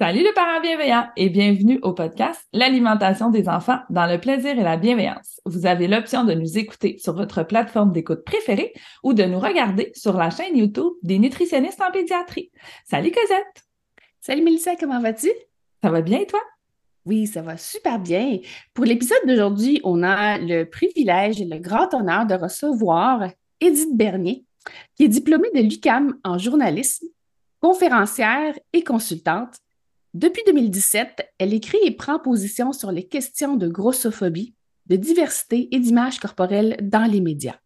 Salut les parents bienveillants et bienvenue au podcast L'alimentation des enfants dans le plaisir et la bienveillance. Vous avez l'option de nous écouter sur votre plateforme d'écoute préférée ou de nous regarder sur la chaîne YouTube des nutritionnistes en pédiatrie. Salut Cosette! Salut Mélissa, comment vas-tu? Ça va bien et toi? Oui, ça va super bien. Pour l'épisode d'aujourd'hui, on a le privilège et le grand honneur de recevoir Edith Bernier, qui est diplômée de l'UCAM en journalisme, conférencière et consultante depuis 2017, elle écrit et prend position sur les questions de grossophobie, de diversité et d'image corporelle dans les médias.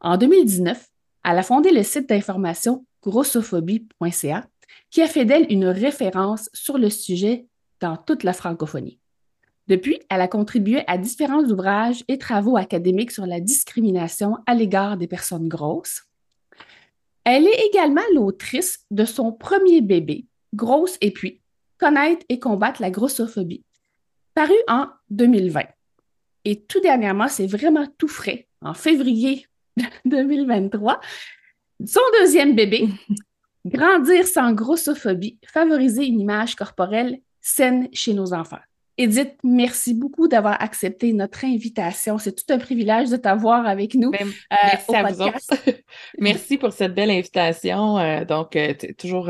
En 2019, elle a fondé le site d'information grossophobie.ca qui a fait d'elle une référence sur le sujet dans toute la francophonie. Depuis, elle a contribué à différents ouvrages et travaux académiques sur la discrimination à l'égard des personnes grosses. Elle est également l'autrice de son premier bébé, Grosse et puis, Connaître et combattre la grossophobie, paru en 2020. Et tout dernièrement, c'est vraiment tout frais, en février 2023, son deuxième bébé, Grandir sans grossophobie, favoriser une image corporelle saine chez nos enfants. Edith, merci beaucoup d'avoir accepté notre invitation. C'est tout un privilège de t'avoir avec nous. Ben, euh, merci à vous merci pour cette belle invitation. Euh, donc, euh, toujours,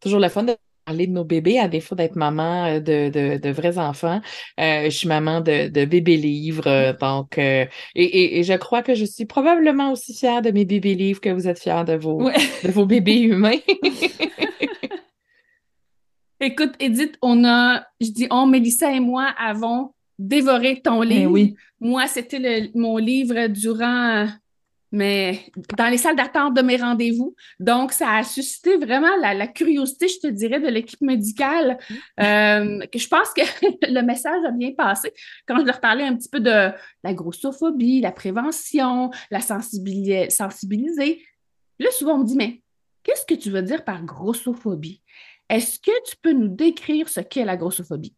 toujours le fun de parler de nos bébés, à défaut d'être maman euh, de, vrais enfants. Euh, je suis maman de, de bébés livres. Euh, donc, et, je crois que je suis probablement aussi fière de mes bébés livres que vous êtes fière de vos, de vos bébés humains. Écoute, Edith, on a, je dis on, Mélissa et moi avons dévoré ton ben livre. oui. Moi, c'était mon livre durant mais dans les salles d'attente de mes rendez-vous. Donc, ça a suscité vraiment la, curiosité, je te dirais, de l'équipe médicale, euh, que je pense que le message a bien passé quand je leur parlais un petit peu de la grossophobie, la prévention, la sensibiliser. sensibiliser. Là, souvent, on me dit, mais qu'est-ce que tu veux dire par grossophobie? Est-ce que tu peux nous décrire ce qu'est la grossophobie?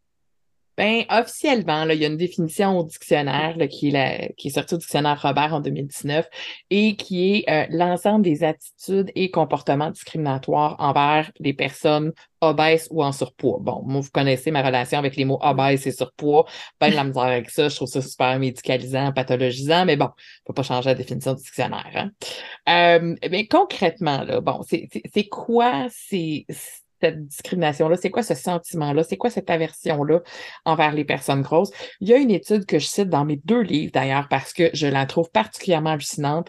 Ben, officiellement, là, il y a une définition au dictionnaire qui, est la, qui est sortie au dictionnaire Robert en 2019 et qui est euh, l'ensemble des attitudes et comportements discriminatoires envers les personnes obèses ou en surpoids. Bon, moi, vous connaissez ma relation avec les mots obèses et surpoids. Ben, la misère avec ça, je trouve ça super médicalisant, pathologisant, mais bon, ne faut pas changer la définition du dictionnaire. Hein. Euh, mais concrètement, là, bon, c'est quoi ces cette discrimination-là? C'est quoi ce sentiment-là? C'est quoi cette aversion-là envers les personnes grosses? Il y a une étude que je cite dans mes deux livres d'ailleurs parce que je la trouve particulièrement hallucinante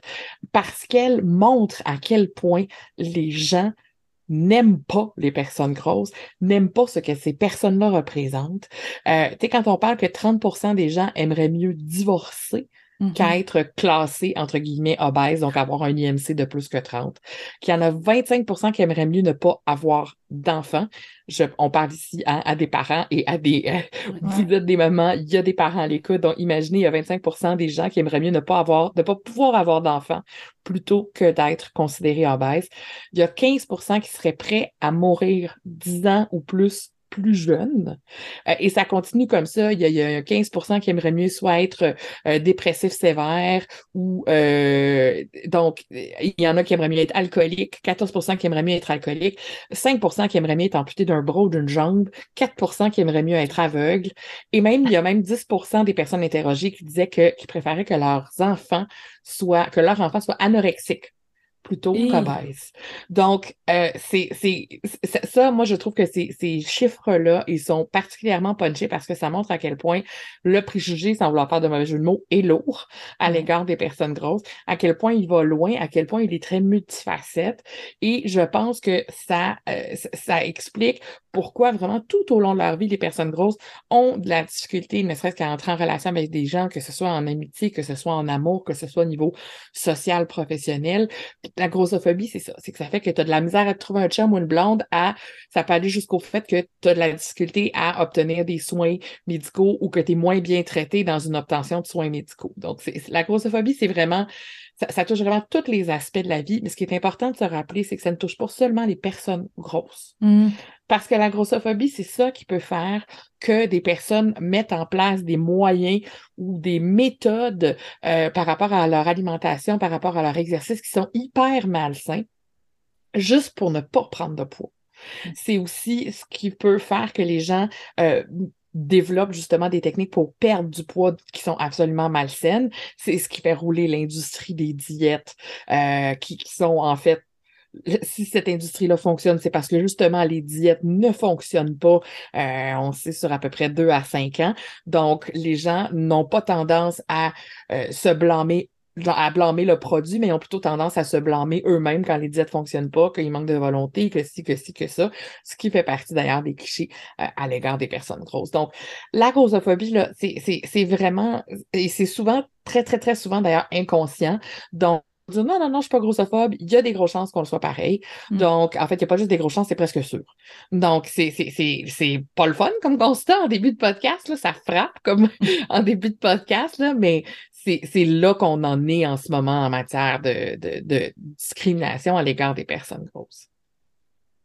parce qu'elle montre à quel point les gens n'aiment pas les personnes grosses, n'aiment pas ce que ces personnes-là représentent. Euh, tu sais, quand on parle que 30% des gens aimeraient mieux divorcer Mm-hmm. qu'à être classé, entre guillemets, obèse, donc avoir un IMC de plus que 30, qu'il y en a 25% qui aimeraient mieux ne pas avoir d'enfants. on parle ici à, des parents et à des... Euh, vous êtes des mamans, il y a des parents à l'écoute, donc imaginez, il y a 25% des gens qui aimeraient mieux ne pas avoir, ne pas pouvoir avoir d'enfants plutôt que d'être considérés obèses. Il y a 15% qui seraient prêts à mourir 10 ans ou plus plus jeunes. Euh, et ça continue comme ça. Il y a, il y a 15 qui aimeraient mieux soit être euh, dépressif sévère ou euh, donc il y en a qui aimeraient mieux être alcoolique, 14% qui aimeraient mieux être alcoolique, 5% qui aimeraient mieux être amputé d'un bras ou d'une jambe, 4% qui aimeraient mieux être aveugle. Et même, il y a même 10% des personnes interrogées qui disaient que, qui préféraient que leurs enfants soient, que leurs enfants soient anorexiques plutôt Et- qu'obèses. Donc, euh, c'est, c'est, c'est- ça, moi, je trouve que ces, ces chiffres-là, ils sont particulièrement punchés parce que ça montre à quel point le préjugé, sans vouloir faire de mauvais jeu de mots, est lourd à l'égard des personnes grosses, à quel point il va loin, à quel point il est très multifacette. Et je pense que ça, euh, ça explique pourquoi vraiment tout au long de leur vie, les personnes grosses ont de la difficulté, ne serait-ce qu'à entrer en relation avec des gens, que ce soit en amitié, que ce soit en amour, que ce soit au niveau social, professionnel. La grossophobie, c'est ça. C'est que ça fait que tu as de la misère à te trouver un chum ou une blonde à, ça peut aller jusqu'au fait que tu as de la difficulté à obtenir des soins médicaux ou que tu es moins bien traité dans une obtention de soins médicaux. Donc, la grossophobie, c'est vraiment, ça, ça touche vraiment tous les aspects de la vie. Mais ce qui est important de se rappeler, c'est que ça ne touche pas seulement les personnes grosses. Mm. Parce que la grossophobie, c'est ça qui peut faire que des personnes mettent en place des moyens ou des méthodes euh, par rapport à leur alimentation, par rapport à leur exercice qui sont hyper malsains, juste pour ne pas prendre de poids. C'est aussi ce qui peut faire que les gens euh, développent justement des techniques pour perdre du poids qui sont absolument malsaines. C'est ce qui fait rouler l'industrie des diètes euh, qui, qui sont en fait si cette industrie-là fonctionne, c'est parce que justement les diètes ne fonctionnent pas, euh, on sait, sur à peu près deux à cinq ans. Donc, les gens n'ont pas tendance à euh, se blâmer à blâmer le produit, mais ont plutôt tendance à se blâmer eux-mêmes quand les diètes fonctionnent pas, qu'il manque de volonté, que ci, que ci, que ça, ce qui fait partie d'ailleurs des clichés euh, à l'égard des personnes grosses. Donc, la grossophobie, là, c'est vraiment, et c'est souvent, très, très, très souvent d'ailleurs inconscient. Donc, dire non, non, non, je suis pas grossophobe, il y a des grosses chances qu'on le soit pareil. Mm. Donc, en fait, il n'y a pas juste des grosses chances, c'est presque sûr. Donc, c'est pas le fun comme constat en début de podcast, là, ça frappe comme en début de podcast, là, mais c'est là qu'on en est en ce moment en matière de, de, de discrimination à l'égard des personnes grosses.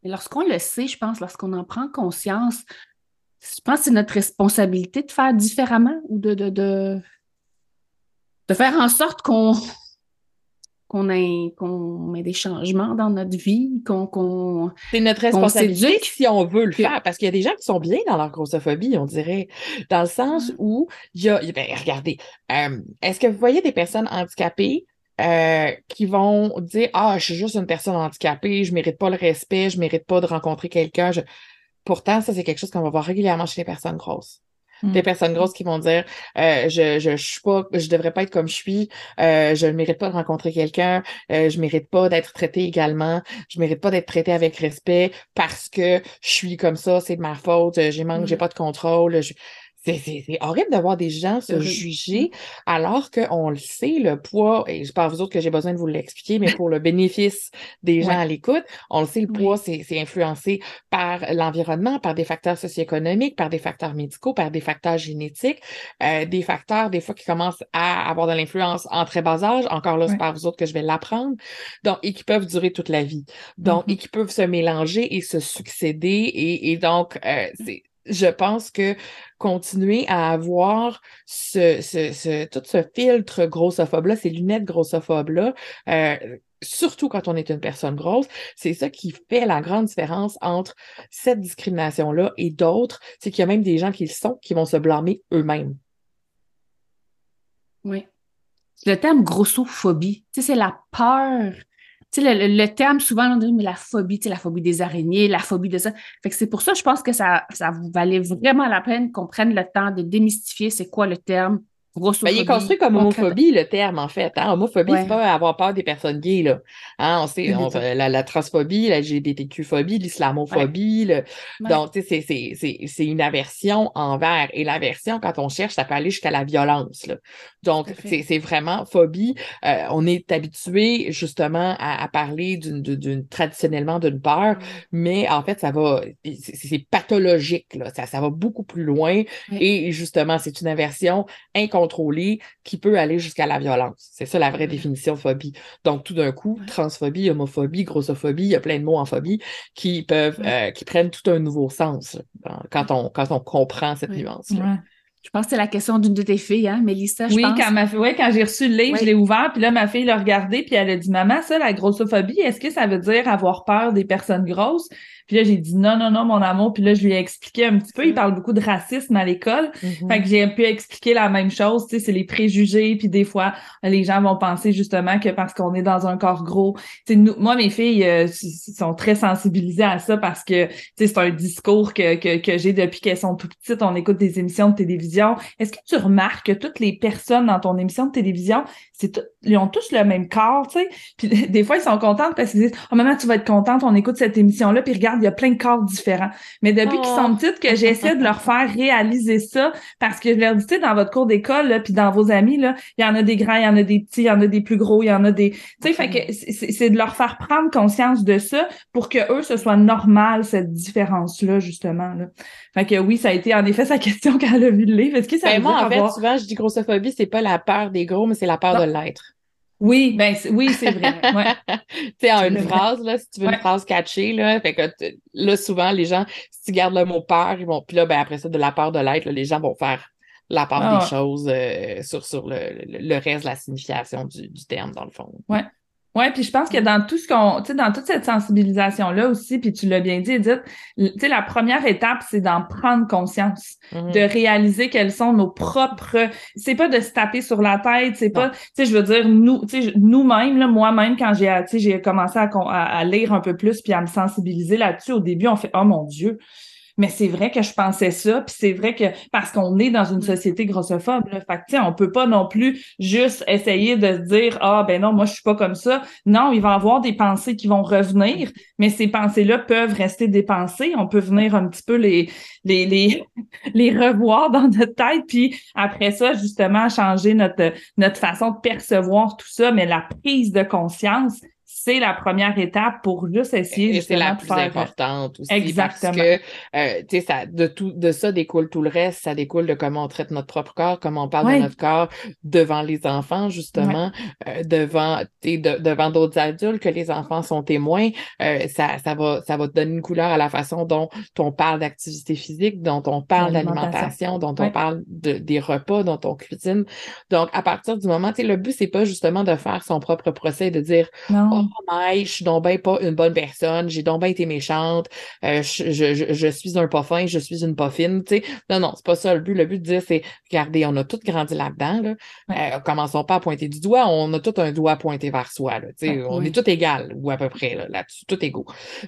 Lorsqu'on le sait, je pense, lorsqu'on en prend conscience, je pense que c'est notre responsabilité de faire différemment ou de, de, de, de faire en sorte qu'on qu'on ait, qu'on ait des changements dans notre vie, qu'on qu'on C'est notre responsabilité si on veut le Que- faire, parce qu'il y a des gens qui sont bien dans leur grossophobie, on dirait, dans le sens où il y a, ben, regardez, euh, est-ce que vous voyez des personnes handicapées euh, qui vont dire, ah, je suis juste une personne handicapée, je mérite pas le respect, je mérite pas de rencontrer quelqu'un. je- Pourtant, ça, c'est quelque chose qu'on va voir régulièrement chez les personnes grosses. Mm. Des personnes grosses qui vont dire euh, je, je, suis pas je devrais pas être comme je suis euh, je ne mérite pas de rencontrer quelqu'un euh, je mérite pas d'être traité également je mérite pas d'être traité avec respect parce que je suis comme ça c'est de ma faute j'ai manque Mm. j'ai pas de contrôle je- c'est horrible de voir des gens se juger alors qu'on le sait, le poids, et je parle à vous autres que j'ai besoin de vous l'expliquer, mais pour le bénéfice des gens Ouais. à l'écoute, on le sait, le Oui. poids, c'est c'est influencé par l'environnement, par des facteurs socio-économiques, par des facteurs médicaux, par des facteurs génétiques, euh, des facteurs des fois qui commencent à avoir de l'influence en très bas âge. Encore là, c'est Ouais. par vous autres que je vais l'apprendre. Donc, et qui peuvent durer toute la vie. Donc, Mhm. et qui peuvent se mélanger et se succéder. Et, et donc, euh, c'est je pense que continuer à avoir ce, ce, ce, tout ce filtre grossophobe-là, ces lunettes grossophobes-là, euh, surtout quand on est une personne grosse, c'est ça qui fait la grande différence entre cette discrimination-là et d'autres. C'est qu'il y a même des gens qui le sont, qui vont se blâmer eux-mêmes. Oui. Le terme grossophobie, c'est la peur. Tu le, le- terme, souvent, on dit, mais la phobie, tu sais, la phobie des araignées, la phobie de ça. Fait que c'est pour ça, je pense que ça, ça valait vraiment la peine qu'on prenne le temps de démystifier c'est quoi le terme Ben, il est construit comme homophobie, le terme, en fait. Hein? Homophobie, Ouais. c'est pas avoir peur des personnes gays, là. Hein, on sait, on- la, la transphobie, la LGBTQ-phobie, l'islamophobie, le- Ouais. donc, tu sais, c'est- une aversion envers. Et l'aversion, quand on cherche, ça peut aller jusqu'à la violence, là. Donc, c'est vraiment phobie. Euh, on est habitué, justement, à, à parler d'une, traditionnellement d'une peur, mais en fait, ça va, c'est pathologique, là. Ça, ça va beaucoup plus loin. Et justement, c'est une aversion inconsciente contrôlée qui peut aller jusqu'à la violence. C'est ça la vraie définition de phobie. Donc, tout d'un coup, transphobie, homophobie, grossophobie, il y a plein de mots en phobie qui peuvent, euh, qui prennent tout un nouveau sens quand on, quand on comprend cette nuance-là. Je pense que c'est la question d'une de tes filles, hein, Mélissa, je oui, pense. Quand ma... ouais, quand j'ai reçu le livre, je l'ai ouvert, puis là, ma fille l'a regardé, puis elle a dit, maman, ça, la grossophobie, est-ce que ça veut dire avoir peur des personnes grosses? Puis là, j'ai dit non, non, non, mon amour. Puis là, je lui ai expliqué un petit peu. Il parle beaucoup de racisme à l'école. Mm-hmm. Fait que j'ai pu expliquer la même chose. Tu sais, c'est les préjugés. Puis des fois, les gens vont penser justement que parce qu'on est dans un corps gros. Tu sais, nous, moi, mes filles euh, sont très sensibilisées à ça parce que tu sais, c'est un discours que, que, que j'ai depuis qu'elles sont tout petites. On écoute des émissions de télévision. Est-ce que tu remarques que toutes les personnes dans ton émission de télévision, c'est tout, ils ont tous le même corps, tu sais? Puis des fois, ils sont contents parce qu'ils disent Oh maman, tu vas être contente, on écoute cette émission-là, puis regarde, il y a plein de corps différents. Mais depuis qu'ils sont petites, que j'essaie de leur faire réaliser ça, parce que je leur dis, tu sais, dans votre cours d'école, puis dans vos amis, là, il y en a des grands, il y en a des petits, il y en a des plus gros, il y en a des. Tu sais, fait que c'est de leur faire prendre conscience de ça pour que eux, ce soit normal, cette différence-là, justement. Là. Fait que oui, ça a été en effet sa question quand elle a vu le livre. Est-ce que ça ben, moi, en avoir... fait, souvent, je dis grossophobie, c'est pas la peur des gros, mais c'est la peur Non. de l'être. Oui, ben oui, c'est vrai. Ouais. tu sais, en une phrase, là, si tu veux Ouais. une phrase catchée, là, fait que là, souvent, les gens, si tu gardes le mot peur, ils vont, puis là, ben, après ça, de la peur de l'être, les gens vont faire la part Ah des choses euh, sur, sur le, le, le reste de la signification du, du terme, dans le fond. Ouais, puis je pense que dans tout ce qu'on, tu sais, dans toute cette sensibilisation-là aussi, puis tu l'as bien dit, Edith, tu sais, la première étape, c'est d'en prendre conscience, Mhm. de réaliser quelles sont nos propres, c'est pas de se taper sur la tête, c'est pas, tu sais, je veux dire, nous, tu sais, nous-mêmes, là, moi-même, quand j'ai, tu sais, j'ai commencé à, à lire un peu plus puis à me sensibiliser là-dessus, au début, on fait, oh mon Dieu, mais c'est vrai que je pensais ça, puis c'est vrai que parce qu'on est dans une société grossophobe, là, fait que, on peut pas non plus juste essayer de se dire ah ben non, moi je suis pas comme ça. Non, il va y avoir des pensées qui vont revenir, mais ces pensées-là peuvent rester des pensées. On peut venir un petit peu les les les les revoir dans notre tête, puis après ça justement changer notre notre façon de percevoir tout ça. Mais la prise de conscience, c'est la première étape pour juste essayer Et c'est la plus faire- importante aussi. Exactement. Parce que, euh, tu sais, ça, de tout, de ça découle tout le reste. Ça découle de comment on traite notre propre corps, comment on parle Ouais. de notre corps devant les enfants, justement, euh, devant, de- devant d'autres adultes, que les enfants sont témoins. Euh, ça, ça va, ça va te donner une couleur à la façon dont on parle d'activité physique, dont on parle d'alimentation, dont on Ouais. parle de, des repas, dont on cuisine. Donc, à partir du moment, tu sais, le but, c'est pas justement de faire son propre procès, de dire, Non. Oh je suis donc ben pas une bonne personne, j'ai donc ben été méchante, euh, je, je, je, suis un pas fin, je suis une pas fine, tu sais. Non, non, c'est pas ça le but. Le but de dire, c'est, regardez, on a tous grandi là-dedans, là. Euh, commençons pas à pointer du doigt, on a tout un doigt pointé vers soi, là, tu sais. Ouais, on oui. est tout égal, ou à peu près, là, là-dessus, tout égaux.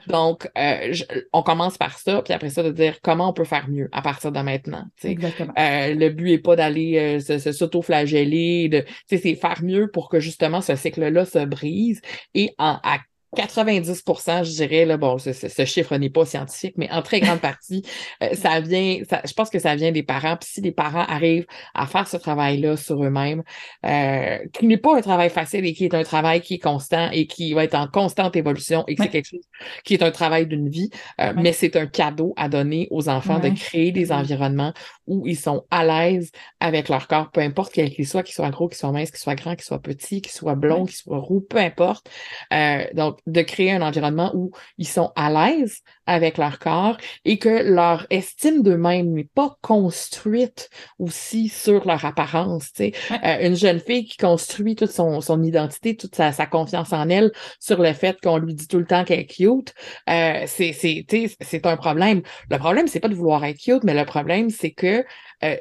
Donc, euh, je- on commence par ça, puis après ça, de dire comment on peut faire mieux à partir de maintenant, tu sais. Exactement. Le but est pas d'aller se, se s'auto-flageller, de, tu sais, c'est faire mieux pour que justement ce cycle-là se brise et en, à 90% je dirais, là, bon, ce, ce- chiffre n'est pas scientifique, mais en très grande partie, euh, ça vient, ça- je pense que ça vient des parents. Puis si les parents arrivent à faire ce travail-là sur eux-mêmes, euh, qui n'est pas un travail facile et qui est un travail qui est constant et qui va être en constante évolution et que Ouais. c'est quelque chose qui est un travail d'une vie, euh, Ouais. mais c'est un cadeau à donner aux enfants Ouais. de créer des environnements où ils sont à l'aise avec leur corps, peu importe quel qu'il soit, qu'il soit gros, qu'il soit mince, qu'il soit grand, qu'il soit petit, qu'il soit blond, qu'il soit roux, peu importe. Euh, donc, de créer un environnement où ils sont à l'aise avec leur corps et que leur estime d'eux-mêmes n'est pas construite aussi sur leur apparence. Ouais. Euh, une jeune fille qui construit toute son, son identité, toute sa, sa confiance en elle sur le fait qu'on lui dit tout le temps qu'elle est cute, euh, c'est un problème. Le problème, c'est pas de vouloir être cute, mais le problème, c'est que euh,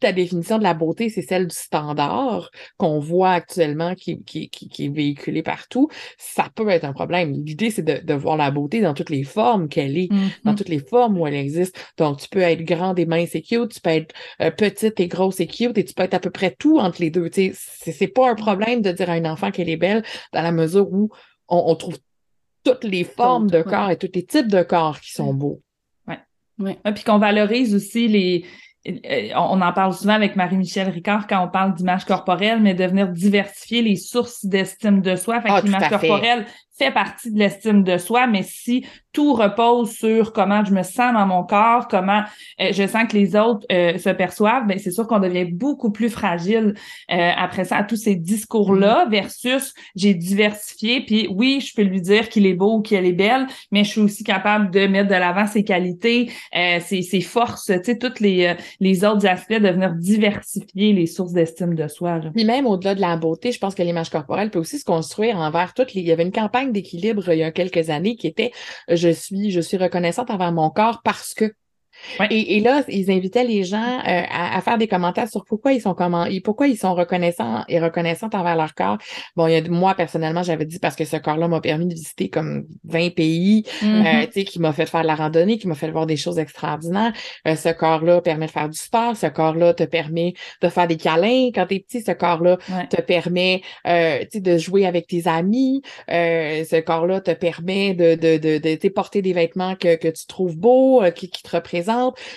ta définition de la beauté, c'est celle du standard qu'on voit actuellement qui, qui, qui, qui est véhiculé partout, ça peut être un problème. L'idée, c'est de, de voir la beauté dans toutes les formes qu'elle est, dans Mhm. toutes les formes où elle existe. Donc, tu peux être grande et mince et cute, tu peux être euh, petite et grosse et cute, et tu peux être à peu près tout entre les deux. C'est pas un problème de dire à une enfant qu'elle est belle dans la mesure où on, on trouve toutes les formes de corps et tous les types de corps qui sont beaux. Ouais, puis qu'on valorise aussi les. Euh, On en parle souvent avec Marie-Michel Ricard quand on parle d'image corporelle, mais de venir diversifier les sources d'estime de soi. Fait Ah, que l'image corporelle, fait partie de l'estime de soi, mais si tout repose sur comment je me sens dans mon corps, comment euh, je sens que les autres euh, se perçoivent, ben c'est sûr qu'on devient beaucoup plus fragile euh, après ça à tous ces discours-là Mm-hmm. versus j'ai diversifié, puis oui, je peux lui dire qu'il est beau ou qu'elle est belle, mais je suis aussi capable de mettre de l'avant ses qualités, ses, ses forces, tu sais, tous les, les autres aspects, de venir diversifier les sources d'estime de soi. Là. Puis même au-delà de la beauté, je pense que l'image corporelle peut aussi se construire envers toutes les. Il y avait une campagne d'équilibre il y a quelques années qui était je suis, je suis reconnaissante envers mon corps parce que Ouais. Et, et, là, ils invitaient les gens euh, à, à, faire des commentaires sur pourquoi ils sont comment, pourquoi ils sont reconnaissants et reconnaissants envers leur corps. Bon, il y a, moi personnellement, j'avais dit parce que ce corps-là m'a permis de visiter comme 20 pays, mm -hmm. euh, tu sais, qui m'a fait faire de la randonnée, qui m'a fait voir des choses extraordinaires. Euh, ce corps-là permet de faire du sport. Ce corps-là te permet de faire des câlins quand t'es petit. Ce corps-là ouais. te permet, euh, tu sais, de jouer avec tes amis. Euh, ce corps-là te permet de, de, de, de, de porter des vêtements que, que tu trouves beaux, euh, qui, qui te représentent.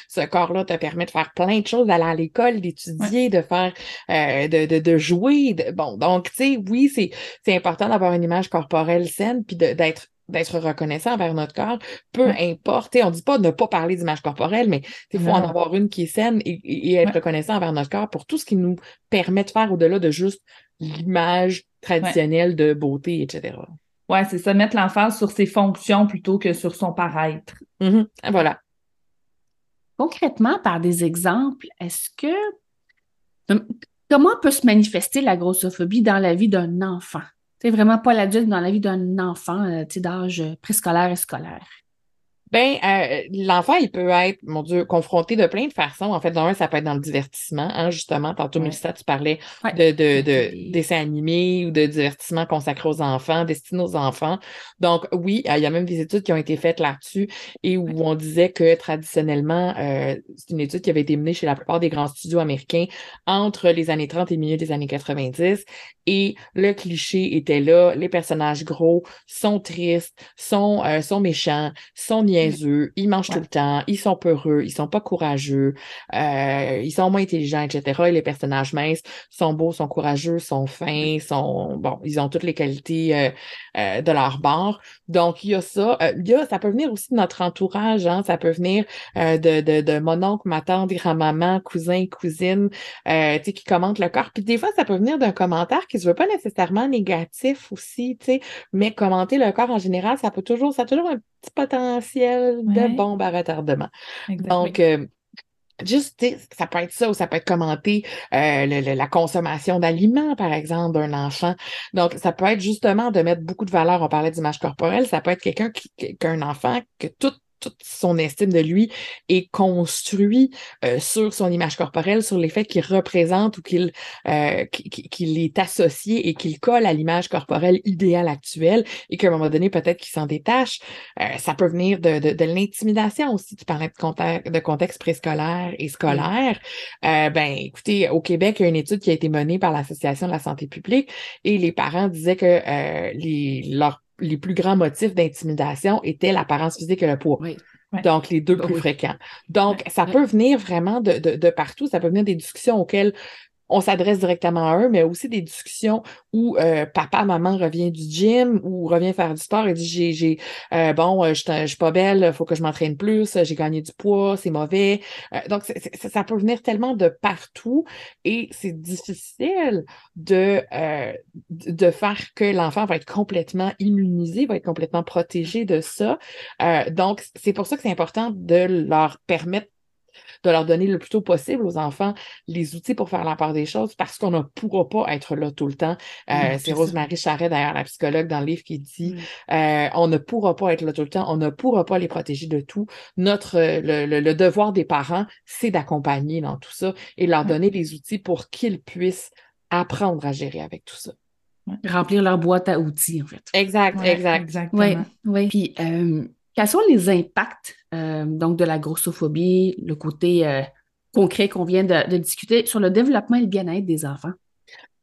Ce corps-là te permet de faire plein de choses, d'aller à l'école, d'étudier, ouais. de faire, euh, de, de, de, jouer. De... Bon, donc, tu sais, oui, c'est important d'avoir une image corporelle saine, puis d'être d'être reconnaissant envers notre corps, peu ouais. importe. On ne dit pas de ne pas parler d'image corporelle, mais il faut en avoir une qui est saine et, et être ouais. reconnaissant envers notre corps pour tout ce qui nous permet de faire au-delà de juste l'image traditionnelle ouais. de beauté, etc. Ouais, c'est ça, mettre l'emphase sur ses fonctions plutôt que sur son paraître. Mm -hmm. Voilà. Concrètement, par des exemples, est-ce que comment peut se manifester la grossophobie dans la vie d'un enfant? C'est vraiment pas l'adulte dans la vie d'un enfant euh, d'âge préscolaire et scolaire. Ben, euh, l'enfant, il peut être, mon Dieu, confronté de plein de façons. En fait, dans un, ça peut être dans le divertissement, hein, justement. Tantôt, ouais. Mélissa, tu parlais ouais. de, de, de, de dessins animés ou de divertissements consacrés aux enfants, destinés aux enfants. Donc, oui, il y a même des études qui ont été faites là-dessus et où ouais. on disait que traditionnellement, euh, c'est une étude qui avait été menée chez la plupart des grands studios américains entre les années 30 et milieu des années 90. Et le cliché était là, les personnages gros sont tristes, sont, euh, sont méchants, sont niaiseux, ils mangent ouais. tout le temps, ils sont peureux, ils sont pas courageux, euh, ils sont moins intelligents, etc. Et les personnages minces sont beaux, sont courageux, sont fins, sont bon, ils ont toutes les qualités euh, euh, de leur bord. Donc il y a ça. Euh, il y a, ça peut venir aussi de notre entourage, hein, ça peut venir euh, de, de, de mon oncle, ma tante, grand-maman, cousin, cousine, euh, tu sais, qui commentent le corps. Puis des fois, ça peut venir d'un commentaire qui se veut pas nécessairement négatif aussi, tu sais, mais commenter le corps en général, ça peut toujours, ça a toujours un petit potentiel Ouais. de bombe à retardement. Donc, euh, juste, ça peut être ça ou ça peut être commenter euh, le- le- la consommation d'aliments, par exemple, d'un enfant. Donc, ça peut être justement de mettre beaucoup de valeur. On parlait d'image corporelle. Ça peut être quelqu'un qui, qu'un enfant que tout toute son estime de lui est construit euh, sur son image corporelle, sur les faits qu'il représente ou qu'il euh, qu'il est associé et qu'il colle à l'image corporelle idéale actuelle et qu'à un moment donné, peut-être qu'il s'en détache. Euh, ça peut venir de, de, de l'intimidation aussi. Tu parlais de contexte, de contexte préscolaire et scolaire. Euh, ben, écoutez, au Québec, il y a une étude qui a été menée par l'Association de la santé publique et les parents disaient que euh, les, leurs les plus grands motifs d'intimidation étaient l'apparence physique et le poids. Oui. Ouais. Donc, les deux Oh, plus oui. fréquents. Donc, Ouais. ça Ouais. peut venir vraiment de, de, de partout. Ça peut venir des discussions auxquelles on s'adresse directement à eux, mais aussi des discussions où euh, papa, maman revient du gym ou revient faire du sport et dit j'ai, j'ai euh, bon, euh, je je suis pas belle, faut que je m'entraîne plus, j'ai gagné du poids, c'est mauvais. Euh, donc, ça peut venir tellement de partout et c'est difficile de, euh, de faire que l'enfant va être complètement immunisé, va être complètement protégé de ça. Euh, donc, c'est pour ça que c'est important de leur permettre de leur donner le plus tôt possible aux enfants les outils pour faire la part des choses parce qu'on ne pourra pas être là tout le temps. Euh, c'est. Rosemary Charret, d'ailleurs, la psychologue dans le livre, qui dit Mm. euh, on ne pourra pas être là tout le temps, on ne pourra pas les protéger de tout. Notre euh, le, le- le devoir des parents, c'est d'accompagner dans tout ça et leur Ouais. donner les outils pour qu'ils puissent apprendre à gérer avec tout ça. Remplir leur boîte à outils, en fait. Exact, Ouais, exact. Exactement. Oui, oui. Puis, euh, quels sont les impacts euh, donc de la grossophobie, le côté euh, concret qu'on vient de, de discuter sur le développement et le bien-être des enfants?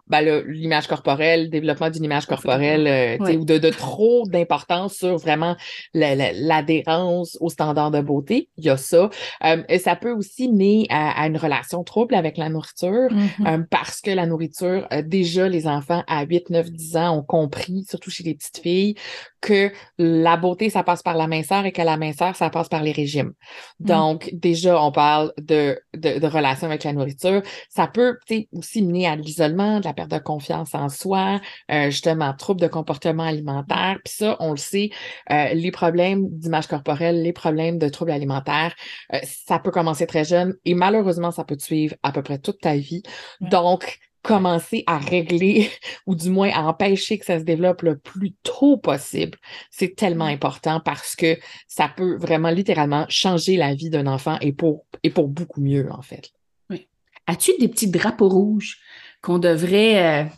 Ben, l'image corporelle, le développement d'une image corporelle, euh, ou de, de trop d'importance sur vraiment l'adhérence aux standards de beauté. Il y a ça. Euh, et ça peut aussi mener à, une relation trouble avec la nourriture mm-hmm. euh, parce que la nourriture, déjà, les enfants à 8, 9, 10 ans ont compris, surtout chez les petites filles, que la beauté, ça passe par la minceur et que la minceur, ça passe par les régimes. Mm. Donc, déjà, on parle de, de, de relation avec la nourriture. Ça peut aussi mener à l'isolement, de la perte de confiance en soi, euh, justement, troubles de comportement alimentaire. Puis ça, on le sait, euh, les problèmes d'image corporelle, les problèmes de troubles alimentaires, euh, ça peut commencer très jeune et malheureusement, ça peut te suivre à peu près toute ta vie. Donc, commencer à régler ou du moins à empêcher que ça se développe le plus tôt possible, c'est tellement important parce que ça peut vraiment littéralement changer la vie d'un enfant et pour, et pour beaucoup mieux, en fait. Oui. As-tu des petits drapeaux rouges? Qu'on devrait. Euh,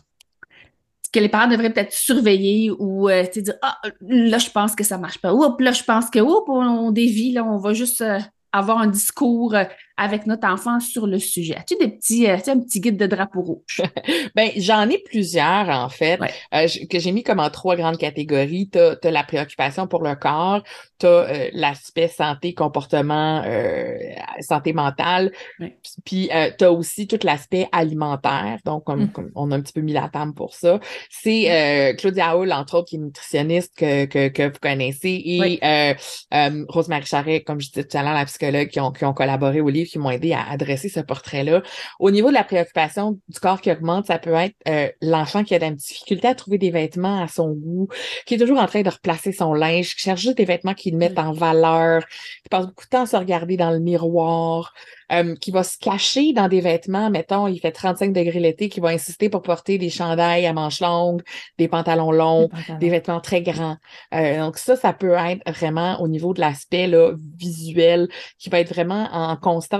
que les parents devraient peut-être surveiller ou euh, dire Ah, là, je pense que ça marche pas. Oups, là, je pense que on dévie, on va juste euh, avoir un discours avec notre enfant sur le sujet. As-tu des petits, euh, un petit guide de drapeau rouge? ben, j'en ai plusieurs, en fait, euh, que j'ai mis comme en trois grandes catégories. Tu as, la préoccupation pour le corps, tu as euh, l'aspect santé, comportement, santé mentale, puis tu as aussi tout l'aspect alimentaire. Donc, mmh. comme, on a un petit peu mis la table pour ça. C'est Claudia Hull, entre autres, qui est nutritionniste que, que, que vous connaissez, et Rosemary Charret, comme je disais tout à l'heure, la psychologue, qui ont, qui ont collaboré au livre qui m'ont aidé à adresser ce portrait-là. Au niveau de la préoccupation du corps qui augmente, ça peut être euh, l'enfant qui a des difficultés à trouver des vêtements à son goût, qui est toujours en train de replacer son linge, qui cherche juste des vêtements qui le mettent en valeur, qui passe beaucoup de temps à se regarder dans le miroir, euh, qui va se cacher dans des vêtements, mettons, il fait 35 degrés l'été, qui va insister pour porter des chandails à manches longues, des pantalons longs, des, vêtements très grands. Euh, donc ça, ça peut être vraiment au niveau de l'aspect visuel, qui va être vraiment en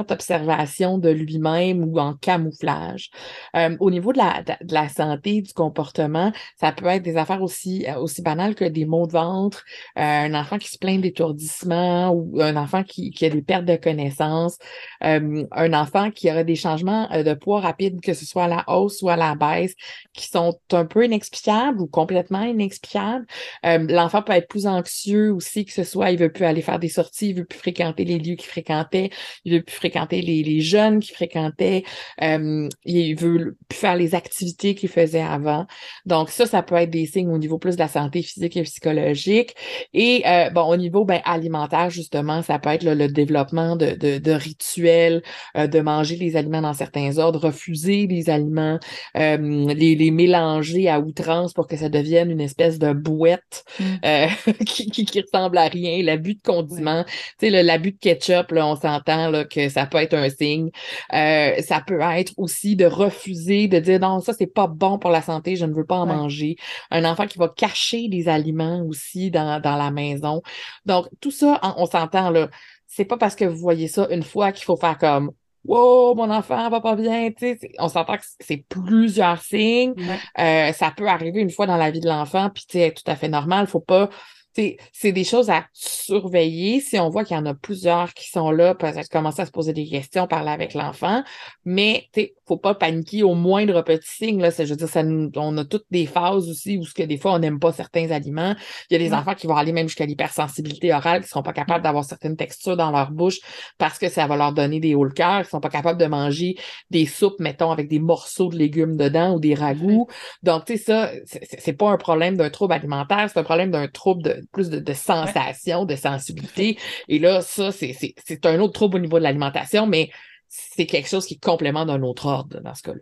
observation de lui-même ou en camouflage. Euh, au niveau de la, santé, du comportement, ça peut être des affaires aussi, aussi banales que des maux de ventre, un enfant qui se plaint d'étourdissement ou un enfant qui, qui a des pertes de connaissances. Euh, un enfant qui aurait des changements euh, de poids rapides, que ce soit à la hausse ou à la baisse, qui sont un peu inexplicables ou complètement inexplicables. Euh, l'enfant peut être plus anxieux aussi, que ce soit, il veut plus aller faire des sorties, il veut plus fréquenter les lieux qu'il fréquentait, il veut plus fréquenter les, les jeunes qu'il fréquentait, il veut plus faire les activités qu'il faisait avant. Donc ça, ça peut être des signes au niveau plus de la santé physique et psychologique. Et bon, au niveau ben, alimentaire, justement, ça peut être le développement de, de, de rituels euh, de manger les aliments dans certains ordres, refuser les aliments, euh, les, les, mélanger à outrance pour que ça devienne une espèce de bouette mm. euh, qui, qui, ressemble à rien, l'abus de condiments, tu sais, l'abus de ketchup, là, on s'entend là, que ça peut être un signe. ça peut être aussi de refuser, de dire non, ça, c'est pas bon pour la santé, je ne veux pas en manger. Un enfant qui va cacher des aliments aussi dans, dans la maison. Donc, tout ça, on s'entend là c'est pas parce que vous voyez ça une fois qu'il faut faire comme Wow, mon enfant va pas bien. On s'entend que c'est plusieurs signes. Euh, ça peut arriver une fois dans la vie de l'enfant, puis c'est tout à fait normal. Faut pas c'est des choses à surveiller. Si on voit qu'il y en a plusieurs qui sont là, peut-être commencer à se poser des questions, parler avec l'enfant. Mais il ne faut pas paniquer au moindre petit signe. Là. Je veux dire, ça, on a toutes des phases aussi où ce que des fois, on n'aime pas certains aliments. Il y a des enfants qui vont aller même jusqu'à l'hypersensibilité orale, qui ne seront pas capables d'avoir certaines textures dans leur bouche parce que ça va leur donner des hauts le cœur. Ils ne sont pas capables de manger des soupes, mettons, avec des morceaux de légumes dedans ou des ragoûts. Donc, tu sais, ça, c'est pas un problème d'un trouble alimentaire, c'est un problème d'un trouble de plus de, de sensations, de sensibilité. Et là, ça, c'est un autre trouble au niveau de l'alimentation, mais c'est quelque chose qui est complément d'un autre ordre dans ce cas-là.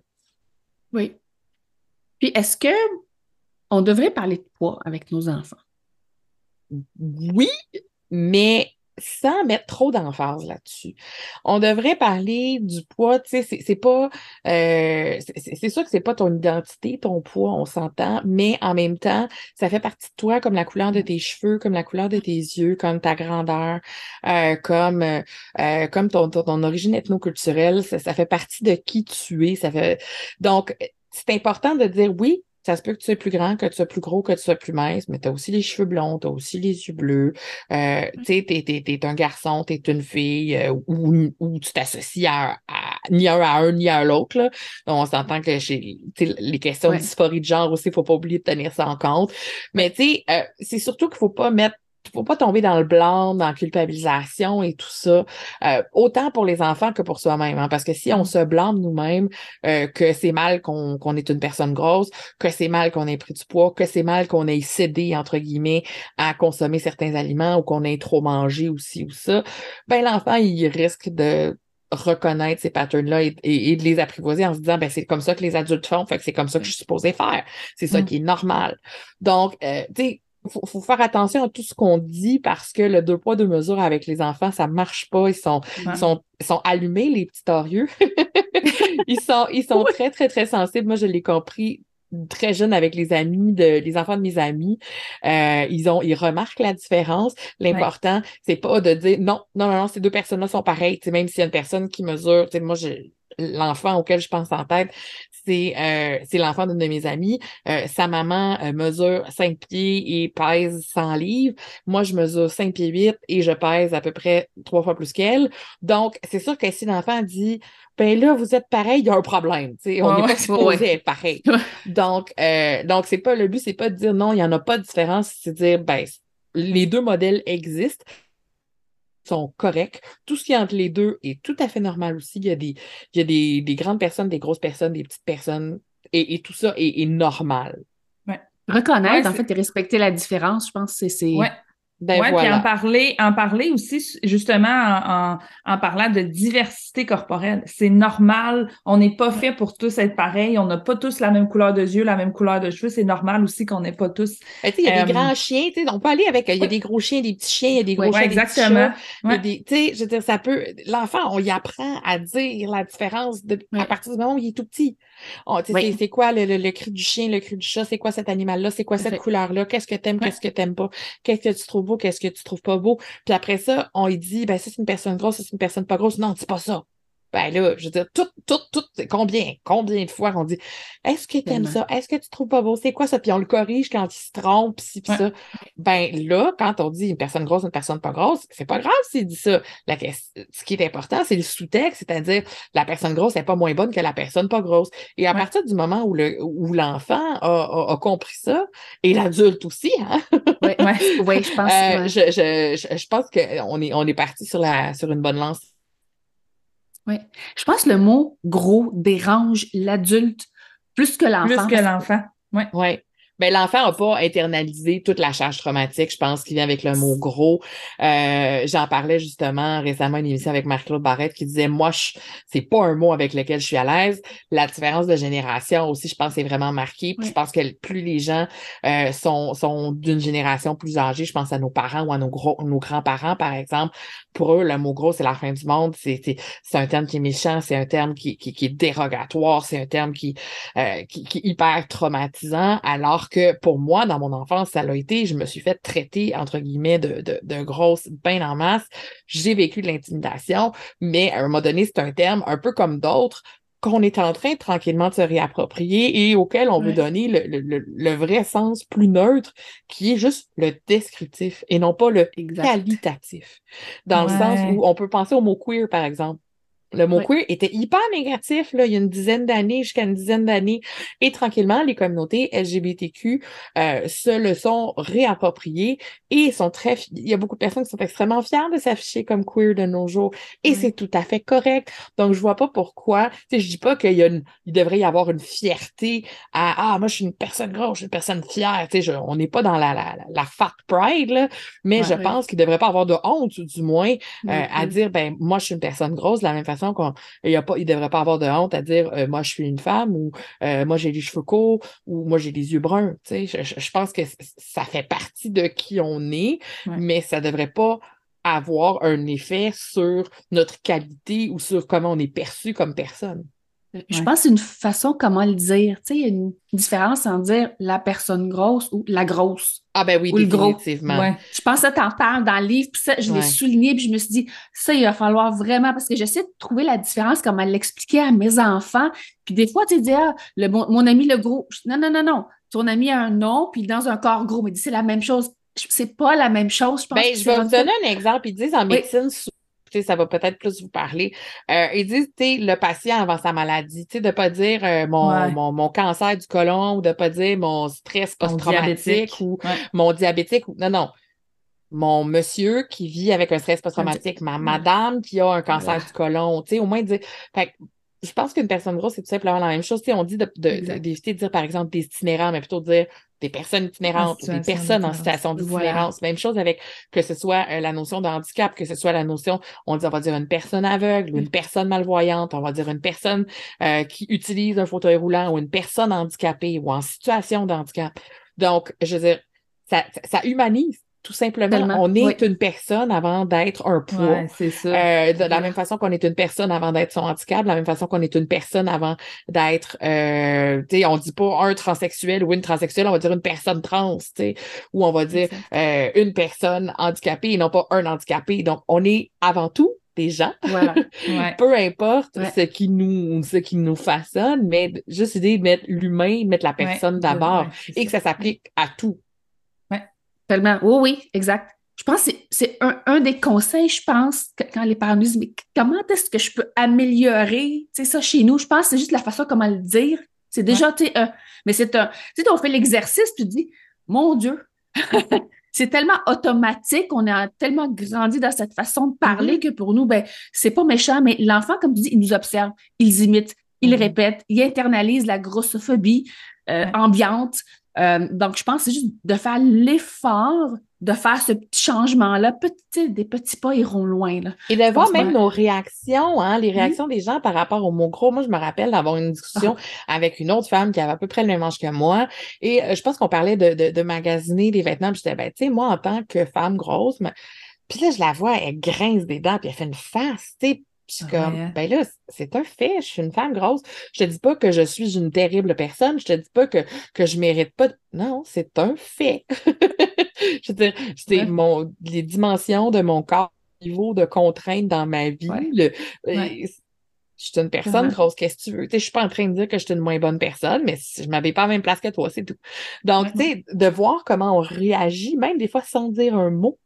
Oui. Puis est-ce que on devrait parler de poids avec nos enfants? Oui, mais sans mettre trop d'emphase là-dessus. On devrait parler du poids, tu sais, c'est pas, euh, c'est sûr que c'est pas ton identité, ton poids, on s'entend, mais en même temps, ça fait partie de toi comme la couleur de tes cheveux, comme la couleur de tes yeux, comme ta grandeur, euh, comme, euh, comme ton, ton, origine ethnoculturelle, ça, ça fait partie de qui tu es. Ça fait, donc, c'est important de dire oui, ça se peut que tu sois plus grand, que tu sois plus gros, que tu sois plus mince, mais tu as aussi les cheveux blonds, tu as aussi les yeux bleus. Euh, tu sais, tu es, un garçon, tu es une fille, euh, ou, ou, tu t'associes à, ni un à un, ni à l'autre. On s'entend que chez les questions de dysphorie de genre aussi, il ne faut pas oublier de tenir ça en compte. Mais tu sais, euh, c'est surtout qu'il ne faut pas mettre faut pas tomber dans le blanc, dans la culpabilisation et tout ça, euh, autant pour les enfants que pour soi-même. Hein, parce que si on se blâme nous-mêmes euh, que c'est mal qu'on est une personne grosse, que c'est mal qu'on ait pris du poids, que c'est mal qu'on ait cédé, entre guillemets, à consommer certains aliments ou qu'on ait trop mangé aussi ou ça, ben l'enfant, il risque de reconnaître ces patterns-là et, de les apprivoiser en se disant ben c'est comme ça que les adultes font, fait que c'est comme ça que je suis supposée faire. C'est ça mm. qui est normal. Donc, euh, tu sais, faut, faut faire attention à tout ce qu'on dit parce que le deux poids, deux mesures avec les enfants, ça marche pas. Ils sont, ils sont, ils sont allumés, les petits torieux. ils sont, ils sont très, très, très sensibles. Moi, je l'ai compris très jeune avec les amis de les enfants de mes amis euh, ils ont ils remarquent la différence l'important c'est pas de dire non non non non ces deux personnes là sont pareilles même s'il y a une personne qui mesure moi l'enfant auquel je pense en tête, c'est euh, c'est l'enfant d'une de mes amies. Euh, sa maman euh, mesure 5 pieds et pèse 100 livres. Moi, je mesure 5 pieds 8 et je pèse à peu près trois fois plus qu'elle. Donc, c'est sûr que si l'enfant dit ben là, vous êtes pareil, il y a un problème. on n'est pas supposé être pareil. donc, donc c'est pas le but, c'est pas de dire non, il n'y en a pas de différence, c'est de dire ben les deux modèles existent sont corrects. Tout ce qui est entre les deux est tout à fait normal aussi. Il y a des, il y a des, des grandes personnes, des grosses personnes, des petites personnes, et, et tout ça est, est normal. Ouais. Reconnaître, en fait, et respecter la différence, je pense que c'est. Ouais. Ben puis en parler, en parler aussi, justement, en, en, parlant de diversité corporelle. C'est normal. On n'est pas fait pour tous être pareils. On n'a pas tous la même couleur de yeux, la même couleur de cheveux. C'est normal aussi qu'on n'ait pas tous. Ben, il y a des euh, grands chiens, on peut aller avec. Il y a des gros chiens, des petits chiens, il y a des gros chiens, exactement. des petits chats. je veux dire, ça peut. L'enfant, on y apprend à dire la différence de, à partir du moment où il est tout petit. C'est quoi le, le, cri du chien, le cri du chat? C'est quoi cet animal-là? C'est quoi cette couleur-là? Qu'est-ce que t'aimes? Qu'est-ce que t'aimes pas? Qu'est-ce que tu trouves qu'est-ce que tu trouves pas beau? Puis après ça, on lui dit, ben, ça, c'est une personne grosse, ça, c'est une personne pas grosse. Non, dis pas ça. Ben là, je veux dire, tout, tout, tout, combien, combien de fois on dit Est-ce que tu aimes ça? Est-ce que tu trouves pas beau? C'est quoi ça? Puis on le corrige quand il se trompe, pis, pis ça. Ben là, quand on dit une personne grosse, une personne pas grosse, c'est pas grave s'il dit ça. La, ce qui est important, c'est le sous-texte, c'est-à-dire la personne grosse n'est pas moins bonne que la personne pas grosse. Et à partir du moment où le où l'enfant a, a, compris ça, et l'adulte aussi, hein? oui, ouais, je pense. Euh, je, je, je, pense qu'on est, on est parti sur, la, sur une bonne lance oui. Je pense que le mot gros dérange l'adulte plus que l'enfant. Plus que l'enfant. Oui. Ouais. Ben, l'enfant n'a pas internalisé toute la charge traumatique, je pense, qui vient avec le mot gros. Euh, j'en parlais justement récemment une émission avec Marc-Claude Barrette qui disait Moi, c'est pas un mot avec lequel je suis à l'aise. La différence de génération aussi, je pense, est vraiment marquée. je pense que plus les gens euh, sont, sont d'une génération plus âgée, je pense à nos parents ou à nos, gros, nos grands-parents, par exemple, pour eux, le mot gros, c'est la fin du monde. C'est un terme qui est méchant, c'est un terme qui, qui, qui est dérogatoire, c'est un terme qui, euh, qui, qui est hyper traumatisant, alors que pour moi, dans mon enfance, ça l'a été, je me suis fait traiter, entre guillemets, de, de, de grosse bain en masse. J'ai vécu de l'intimidation, mais à un moment donné, c'est un terme un peu comme d'autres qu'on est en train tranquillement de se réapproprier et auquel on veut donner le, le, le, vrai sens plus neutre, qui est juste le descriptif et non pas le qualitatif. Dans le sens où on peut penser au mot queer, par exemple. Le mot queer était hyper négatif là, il y a une dizaine d'années, jusqu'à une dizaine d'années. Et tranquillement, les communautés LGBTQ euh, se le sont réappropriées et sont très. Il y a beaucoup de personnes qui sont extrêmement fières de s'afficher comme queer de nos jours. Et c'est tout à fait correct. Donc, je vois pas pourquoi. Tu sais, je dis pas qu'il y a une, il devrait y avoir une fierté à Ah, moi, je suis une personne grosse, je suis une personne fière. Tu sais, on n'est pas dans la, la, la fat pride, là, mais je pense qu'il devrait pas avoir de honte, du moins, euh, à dire ben moi, je suis une personne grosse de la même façon il ne devrait pas avoir de honte à dire euh, moi je suis une femme ou euh, moi j'ai les cheveux courts ou moi j'ai les yeux bruns. Je, pense que ça fait partie de qui on est, mais ça ne devrait pas avoir un effet sur notre qualité ou sur comment on est perçu comme personne. Je pense que c'est une façon comment le dire. Tu sais, il y a une différence en dire la personne grosse ou la grosse. Ah ben oui, définitivement. Je pense que t'en parles dans le livre, puis ça, je l'ai souligné, puis je me suis dit, ça, il va falloir vraiment, parce que j'essaie de trouver la différence, comme elle l'expliquait à mes enfants. Puis des fois, tu dis, ah, le, mon, ami le gros. Non, non, non, non. ton ami a un nom, puis dans un corps gros. Mais c'est la même chose. C'est pas la même chose, je pense. Ben, je vais vous donner un exemple. Ils disent en médecine, ça va peut-être plus vous parler. Euh, ils disent, le patient avant sa maladie, de ne pas dire euh, mon, mon, mon, cancer du côlon ou de ne pas dire mon stress post-traumatique ou mon diabétique. Ou... Non, non. Mon monsieur qui vit avec un stress post-traumatique, ma madame qui a un cancer du côlon, au moins dire. Fait, je pense qu'une personne grosse, c'est tout simplement la même chose. on dit d'éviter de, dire, par exemple, des itinérants, mais plutôt dire des personnes itinérantes ou des personnes en situation d'itinérance. Même chose avec que ce soit euh, la notion de handicap, que ce soit la notion, on dit, on va dire une personne aveugle ou une personne malvoyante, on va dire une personne euh, qui utilise un fauteuil roulant ou une personne handicapée ou en situation de handicap. Donc, je veux dire, ça, ça humanise tout simplement, on est une personne avant d'être un poids. c'est ça. Euh, de la même façon qu'on est une personne avant d'être son handicap, de la même façon qu'on est une personne avant d'être, euh, tu sais, on dit pas un transsexuel ou une transsexuelle, on va dire une personne trans, tu sais, ou on va dire euh, une personne handicapée et non pas un handicapé. Donc, on est avant tout des gens. Voilà. Peu importe ce qui nous ce qui nous façonne, mais juste l'idée de mettre l'humain, mettre la personne d'abord et que ça s'applique à tout. Tellement. Oui, oui, exact. Je pense que c'est un, des conseils, je pense, quand les parents nous disent Mais comment est-ce que je peux améliorer ça chez nous? Je pense que c'est juste la façon comment le dire. C'est déjà, tu sais, mais c'est un. Tu sais, on fait l'exercice, tu te dis Mon Dieu, c'est tellement automatique, on a tellement grandi dans cette façon de parler mm-hmm. que pour nous, ben, c'est pas méchant, mais l'enfant, comme tu dis, il nous observe, il imite, il mm-hmm. répète, il internalise la grossophobie euh, ambiante. Euh, donc, je pense que c'est juste de faire l'effort de faire ce petit changement-là. Petit, des petits pas iront loin. Là. Et de voir même nos réactions, hein, les réactions des gens par rapport au mot gros. Moi, je me rappelle d'avoir une discussion ah. avec une autre femme qui avait à peu près le même âge que moi. Et euh, je pense qu'on parlait de, de, magasiner des vêtements. Puis j'étais, ben, tu sais, moi, en tant que femme grosse, mais... puis là, je la vois, elle grince des dents, puis elle fait une face, tu sais, je comme, hein. ben là, c'est un fait, je suis une femme grosse. Je te dis pas que je suis une terrible personne, je te dis pas que, que je mérite pas. Non, c'est un fait. je veux dire, c'est mon, les dimensions de mon corps, niveau de contrainte dans ma vie. Le, euh, je suis une personne grosse, qu'est-ce que tu veux? Je je suis pas en train de dire que je suis une moins bonne personne, mais je m'avais pas à la même place que toi, c'est tout. Donc, tu sais, de voir comment on réagit, même des fois sans dire un mot,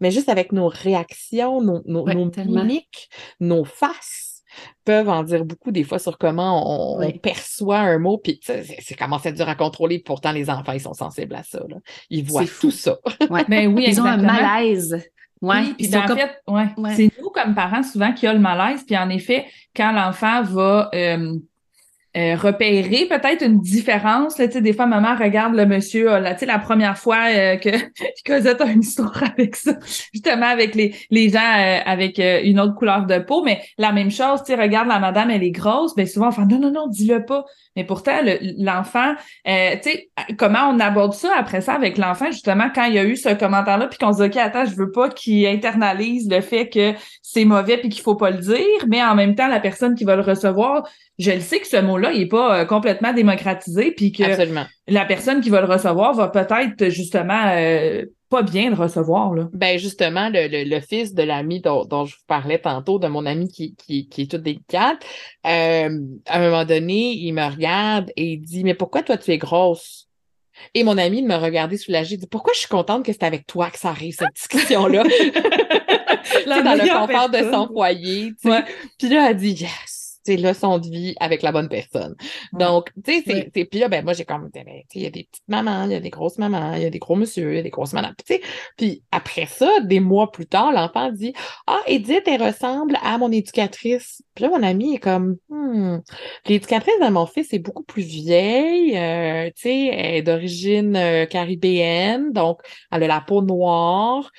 mais juste avec nos réactions, nos, nos, mimiques, nos faces peuvent en dire beaucoup des fois sur comment on, perçoit un mot, puis c'est comment c'est dur à contrôler, pourtant les enfants, ils sont sensibles à ça. Là. Ils voient tout ça. Ouais. ben oui, ils ont un malaise. Ouais, puis en fait, ouais, c'est nous comme parents souvent qui a le malaise, puis en effet, quand l'enfant va euh, euh, repérer peut-être une différence. Là, des fois, maman regarde le monsieur, là, la première fois euh, que Cosette a une histoire avec ça, justement avec les, les gens euh, avec euh, une autre couleur de peau, mais la même chose, regarde la madame, elle est grosse, ben souvent on fait non, non, non, dis-le pas. Mais pourtant, l'enfant, tu sais, comment on aborde ça après ça avec l'enfant, justement, quand il y a eu ce commentaire-là, puis qu'on se dit, OK, attends, je veux pas qu'il internalise le fait que c'est mauvais puis qu'il faut pas le dire, mais en même temps, la personne qui va le recevoir, je le sais que ce mot-là, il est pas euh, complètement démocratisé, puis que la personne qui va le recevoir va peut-être justement euh, pas bien le recevoir. Là. Ben justement, le, le, fils de l'ami dont, dont, je vous parlais tantôt, de mon ami qui, qui, qui est tout délicate, euh, à un moment donné, il me regarde et il dit Mais pourquoi toi tu es grosse? Et mon ami me regardait soulagé, il dit Pourquoi je suis contente que c'est avec toi que ça arrive, cette discussion-là? dans le confort de son foyer. Puis là, elle dit Yes! C'est leçon de vie avec la bonne personne. Donc, tu sais, c'est. Puis là, ben, moi, j'ai comme. Ben, il y a des petites mamans, il y a des grosses mamans, il y a des gros monsieur, il y a des grosses madames. Tu sais, puis après ça, des mois plus tard, l'enfant dit Ah, Edith, elle ressemble à mon éducatrice. Puis là, mon ami est comme hmm. L'éducatrice de mon fils est beaucoup plus vieille. Euh, tu sais, elle est d'origine euh, caribéenne, donc elle a la peau noire.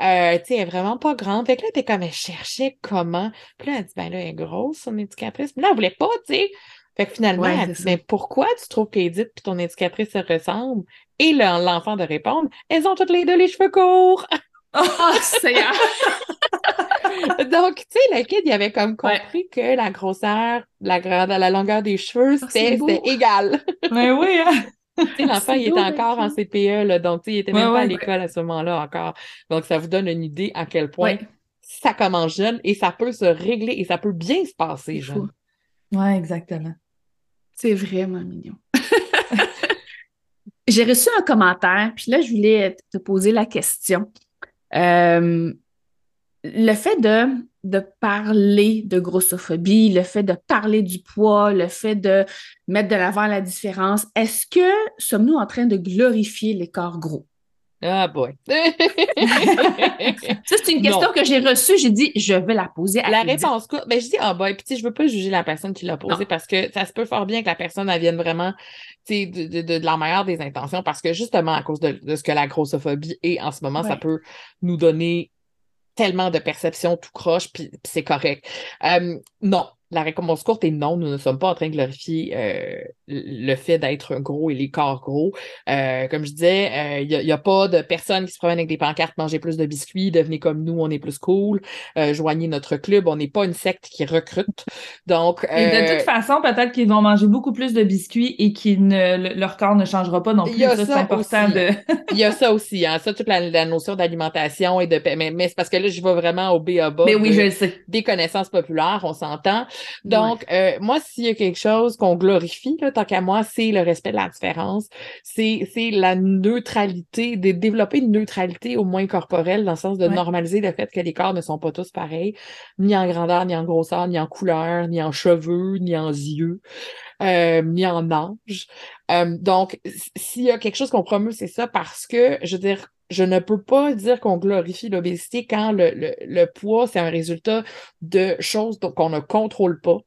Euh, tu sais, elle est vraiment pas grande. Fait que là, t'es comme, elle cherchait comment. Puis là, elle dit, ben là, elle est grosse, son éducatrice. Mais là, elle voulait pas, tu sais. Fait que finalement, elle dit, mais pourquoi tu trouves qu'Edith et ton éducatrice se ressemblent? Et l'enfant de répondre, elles ont toutes les deux les cheveux courts. Oh, c'est Donc, tu sais, le kid, il avait comme compris que la grosseur, la, grande, la longueur des cheveux, oh, c'était égal. Mais oui, hein? L'enfant, il était encore en CPE, là, donc il était même pas à l'école à ce moment-là encore. Donc, ça vous donne une idée à quel point ça commence jeune et ça peut se régler et ça peut bien se passer jeune. Oui, exactement. C'est vraiment mignon. j'ai reçu un commentaire, puis là, je voulais te poser la question. Euh, le fait de, de parler de grossophobie, le fait de parler du poids, le fait de mettre de l'avant la différence, est-ce que sommes-nous en train de glorifier les corps gros? Ah boy. ça, c'est une question que j'ai reçue. J'ai dit, je vais la poser à La réponse courte, ben, je dis ah boy, puis tu sais, je veux pas juger la personne qui l'a posée parce que ça se peut fort bien que la personne elle vienne vraiment de, de, de, la meilleure des intentions parce que justement à cause de, ce que la grossophobie est en ce moment, ça peut nous donner tellement de perceptions tout croche, puis c'est correct. Euh, non, la récompense courte est non, nous ne sommes pas en train de glorifier euh, le fait d'être gros et les corps gros. Euh, comme je disais, il euh, n'y a, pas de personnes qui se promènent avec des pancartes manger plus de biscuits, devenez comme nous, on est plus cool, joignez notre club, on n'est pas une secte qui recrute. Donc, de toute façon, peut-être qu'ils vont manger beaucoup plus de biscuits et que leur corps ne changera pas non plus. Ça, c'est important de. il y a ça aussi, hein, ça toute la, notion d'alimentation et de mais, mais c'est parce que là, je vais vraiment au B à bas. Mais oui, je sais. Des connaissances populaires, on s'entend. Donc, euh, moi, s'il y a quelque chose qu'on glorifie, là, tant qu'à moi, c'est le respect de la différence, c'est la neutralité, de développer une neutralité au moins corporelle, dans le sens de normaliser le fait que les corps ne sont pas tous pareils, ni en grandeur, ni en grosseur, ni en couleur, ni en cheveux, ni en yeux. Euh, ni en âge. Euh, donc, s'il y a quelque chose qu'on promeut, c'est ça parce que, je veux dire, je ne peux pas dire qu'on glorifie l'obésité quand le, le, poids, c'est un résultat de choses qu'on ne contrôle pas.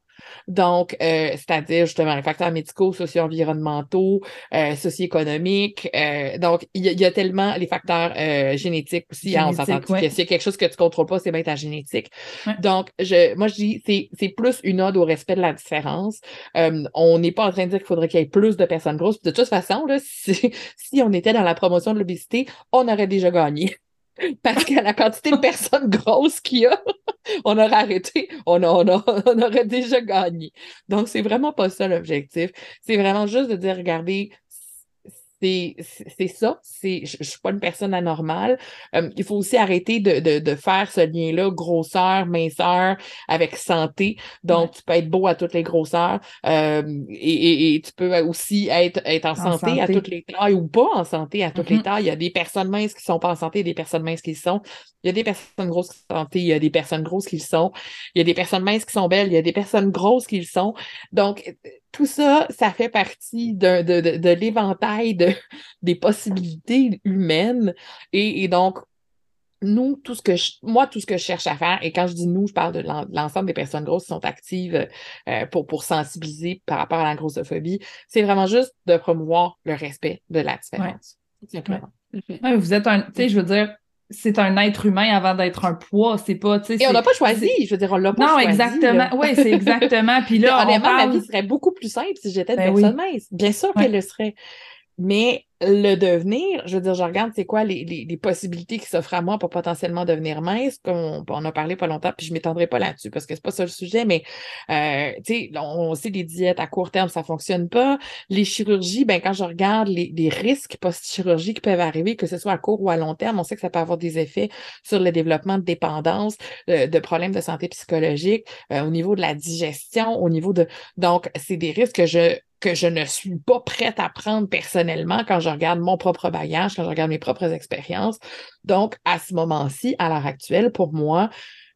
Donc, euh, c'est-à-dire justement les facteurs médicaux, socio-environnementaux, euh, socio-économiques. Euh, donc, il y, a tellement les facteurs euh, génétiques aussi. Hein, on s'entend que s'il y a quelque chose que tu contrôles pas, c'est bien ta génétique. Donc, je, moi, je dis, c'est, c'est plus une ode au respect de la différence. Euh, on n'est pas en train de dire qu'il faudrait qu'il y ait plus de personnes grosses. De toute façon, là, si, si on était dans la promotion de l'obésité, on aurait déjà gagné. Parce qu'à la quantité de personnes grosses qu'il y a, on aurait arrêté, on, on, on aurait déjà gagné. Donc, c'est vraiment pas ça l'objectif. C'est vraiment juste de dire, regardez, c'est ça. C'est, je, ne suis pas une personne anormale. Euh, il faut aussi arrêter de, de, de faire ce lien-là, grosseur, minceur, avec santé. Donc, tu peux être beau à toutes les grosseurs euh, et, et, tu peux aussi être, être en, santé, à toutes les tailles ou pas en santé à toutes les mm-hmm. tailles. Il y a des personnes minces qui sont pas en santé, des personnes minces qui le sont. Il y a des personnes grosses qui sont en santé, il y a des personnes grosses qui le sont. Il y a des personnes minces qui sont belles, il y a des personnes grosses qui le sont. Donc, tout ça, ça fait partie de, de, de, l'éventail de, des possibilités humaines. Et, donc, nous, tout ce que je, moi, tout ce que je cherche à faire, et quand je dis nous, je parle de l'ensemble des personnes grosses qui sont actives euh, pour, pour sensibiliser par rapport à la grossophobie, c'est vraiment juste de promouvoir le respect de la différence. vous êtes un, tu sais, je veux dire, c'est un être humain avant d'être un poids. C'est pas, tu sais. Et on n'a pas choisi. Je veux dire, on l'a pas choisi. Non, exactement. Oui, c'est exactement. Puis là, honnêtement, on parle... ma vie serait beaucoup plus simple si j'étais une ben personne mince. Bien sûr qu'elle le serait. Mais le devenir, je veux dire, je regarde c'est quoi les, les, les, possibilités qui s'offrent à moi pour potentiellement devenir mince, comme on, a parlé pas longtemps, puis je m'étendrai pas là-dessus parce que c'est pas ça le sujet, mais euh, tu sais, on, sait des diètes à court terme, ça fonctionne pas. Les chirurgies, ben quand je regarde les, les risques post-chirurgie qui peuvent arriver, que ce soit à court ou à long terme, on sait que ça peut avoir des effets sur le développement de dépendance, de problèmes de santé psychologique, euh, au niveau de la digestion, au niveau de... Donc, c'est des risques que je que je ne suis pas prête à prendre personnellement quand je regarde mon propre bagage, quand je regarde mes propres expériences. Donc, à ce moment-ci, à l'heure actuelle, pour moi,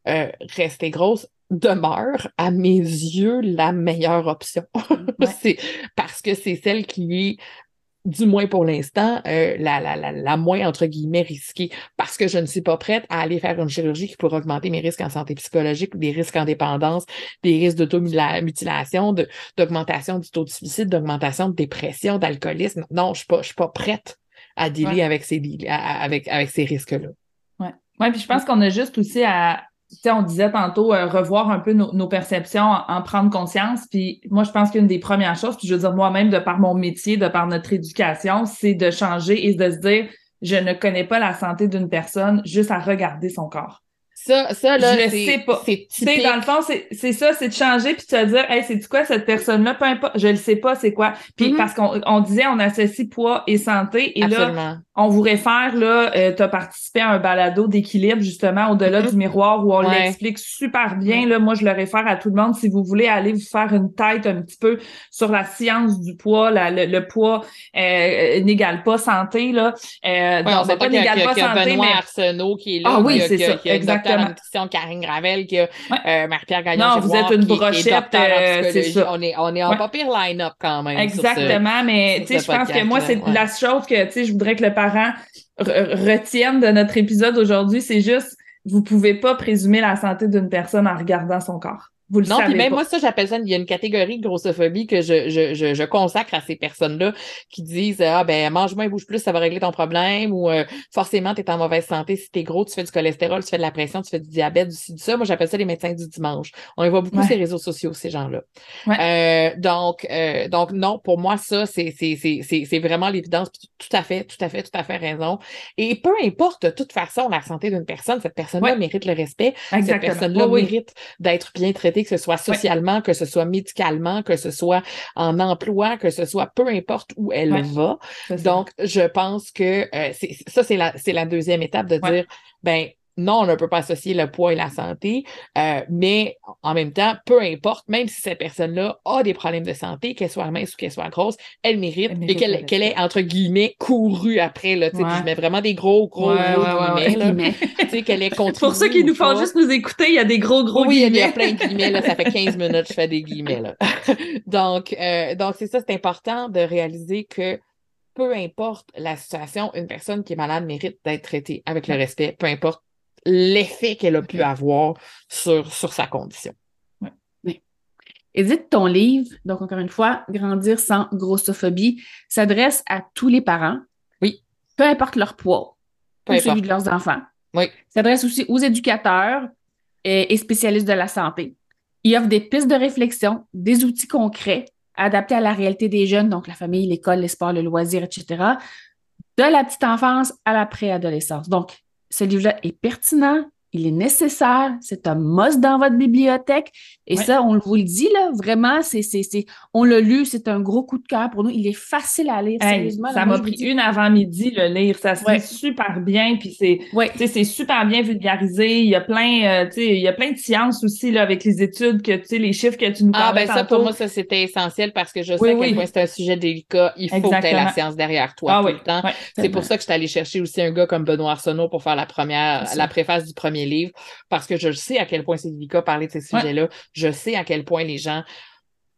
euh, rester grosse demeure, à mes yeux, la meilleure option. c'est parce que c'est celle qui est du moins pour l'instant, euh, la, la, la, la, moins, entre guillemets, risquée, parce que je ne suis pas prête à aller faire une chirurgie qui pourrait augmenter mes risques en santé psychologique, des risques en dépendance, des risques d'automutilation, d'augmentation du taux de suicide, d'augmentation de dépression, d'alcoolisme. Non, je suis pas, je suis pas prête à dealer avec ces, avec, avec ces risques-là. Ouais. Ouais, puis je pense qu'on a juste aussi à, on disait tantôt euh, revoir un peu nos, perceptions, en, prendre conscience. Puis moi, je pense qu'une des premières choses, puis je veux dire moi-même, de par mon métier, de par notre éducation, c'est de changer et de se dire, je ne connais pas la santé d'une personne juste à regarder son corps. Ça, ça, là, Je le c'est- sais pas. C'est dans le fond, c'est c'est ça, c'est de changer puis de se dire, hey, c'est du quoi cette personne-là, peu importe, je le sais pas, c'est quoi. Puis Mhm. parce qu'on on disait, on associe poids et santé, et là, on vous réfère, là, euh, tu as participé à un balado d'équilibre, justement, au-delà Mhm. du miroir, où on Ouais. l'explique super bien. Là, moi, je le réfère à tout le monde. Si vous voulez aller vous faire une tête un petit peu sur la science du poids, la- le, le poids euh, n'égale pas santé, là. Euh, Ouais, non, on c'est s'entend pas n'égale pas santé, Benoît mais Arsenault qui est là. Ah oui, c'est ça, qu'il docteur en Karine Gravel, qui a euh, Marie-Pierre gagnon Non, vous êtes une brochette, euh, c'est ça. On est, on est en Ouais. pas pire line-up quand même. ce- Exactement, mais tu sais, je pense que moi, c'est ouais. la chose que tu sais, je voudrais que le parent re- retienne de notre épisode aujourd'hui, c'est juste vous pouvez pas présumer la santé d'une personne en regardant son corps. Vous le Non, savez puis même pas. moi, ça, j'appelle ça, il y a une catégorie de grossophobie que je, je, je, je consacre à ces personnes-là qui disent Ah ben mange moins, bouge plus, ça va régler ton problème ou euh, forcément, tu es en mauvaise santé. Si tu es gros, tu fais du cholestérol, tu fais de la pression, tu fais du diabète, du ci, du ça. Moi, j'appelle ça les médecins du dimanche. On les voit beaucoup Ouais. sur les réseaux sociaux, ces gens-là. Ouais. Euh, donc, euh, donc, non, pour moi, ça, c'est c'est- c'est- c'est- c'est vraiment l'évidence. Tout à fait, tout à fait, tout à fait raison. Et peu importe, de toute façon, la santé d'une personne, cette personne-là Ouais. mérite le respect. Cette Exactement. personne-là Oui, oui. mérite d'être bien traitée, que ce soit socialement, que ce soit médicalement, que ce soit en emploi, que ce soit peu importe où elle Ouais. va. Donc, je pense que euh, ça, c'est la, la deuxième étape de dire, ben, non, on ne peut pas associer le poids et la santé, euh, mais en même temps, peu importe, même si cette personne-là a des problèmes de santé, qu'elle soit mince ou qu'elle soit grosse, elle mérite, Elle mérite et qu'elle le qu'elle respect. ait, entre guillemets, couru après, là, tu sais, puis Ouais. je mets vraiment des gros, gros, Ouais, gros ouais, guillemets, là, Guillemets. tu sais, qu'elle ait. Pour ceux qui ou nous font juste nous écouter, il y a des gros, gros Oui, il y a- il y guillemets. a plein de guillemets, là. Ça fait 15 minutes que je fais des guillemets, là. donc, euh, donc c'est ça, c'est important de réaliser que peu importe la situation, une personne qui est malade mérite d'être traitée avec le respect, peu importe l'effet qu'elle a pu avoir sur, sur sa condition. Édite, ton livre, donc encore une fois, Grandir sans grossophobie, s'adresse à tous les parents. Oui. Peu importe leur poids Peu ou celui de leurs enfants. Oui. S'adresse aussi aux éducateurs et, et spécialistes de la santé. Il offre des pistes de réflexion, des outils concrets adaptés à la réalité des jeunes, donc la famille, l'école, les sports, le loisir, etc., de la petite enfance à la préadolescence. Donc, ce livre-là est pertinent, il est nécessaire, c'est un must dans votre bibliothèque. Et Ouais. ça, on vous le dit, là, vraiment, c'est, c'est, c'est, on l'a lu, c'est un gros coup de cœur pour nous. Il est facile à lire, Hey, sérieusement. là, ça m'a pris dis- une avant-midi le lire. Ça se Ouais. lit super bien, puis c'est Ouais. tu sais, c'est super bien vulgarisé. Il y a plein, euh, tu sais, il y a plein de sciences aussi là avec les études que tu sais, les chiffres que tu nous Ah, parlais ben ça, pour moi, ça, c'était essentiel parce que je sais Oui, oui. point c'est un sujet délicat. Il faut que tu aies la Exactement. science derrière toi ah tout oui, le temps. ouais. C'est pour ça que je suis allée chercher aussi un gars comme Benoît Arsenault pour faire la première, la préface du premier livre, parce que je sais à quel point c'est délicat parler de ces Ouais. sujets-là. Je sais à quel point les gens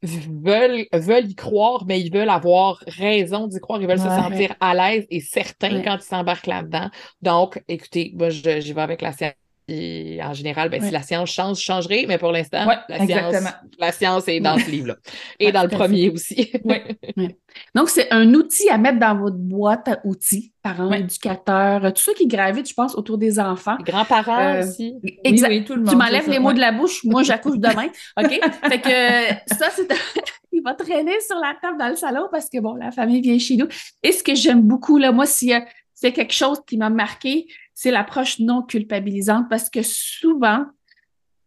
veulent, veulent y croire, mais ils veulent avoir raison d'y croire. Ils veulent se sentir à l'aise et certains Ouais. quand ils s'embarquent là-dedans. Donc, écoutez, moi, j'y vais avec la science. Et en général, ben, Ouais. si la science change, je changerai, mais pour l'instant, Ouais, la, science, la science est dans ce livre-là. Et Ouais, dans le tout premier aussi. Donc, c'est un outil à mettre dans votre boîte à outils, parents, éducateurs, tous ceux qui gravitent, je pense, autour des enfants. Grands-parents Euh, aussi. Exact. Oui, oui, tout le monde. Tu m'enlèves les ça, mots de la bouche, moi j'accouche demain. OK? Fait que euh, ça, c'est. Il va traîner sur la table dans le salon parce que bon, la famille vient chez nous. Et ce que j'aime beaucoup, là, moi, s'il y a c'est quelque chose qui m'a marqué, c'est l'approche non culpabilisante parce que souvent,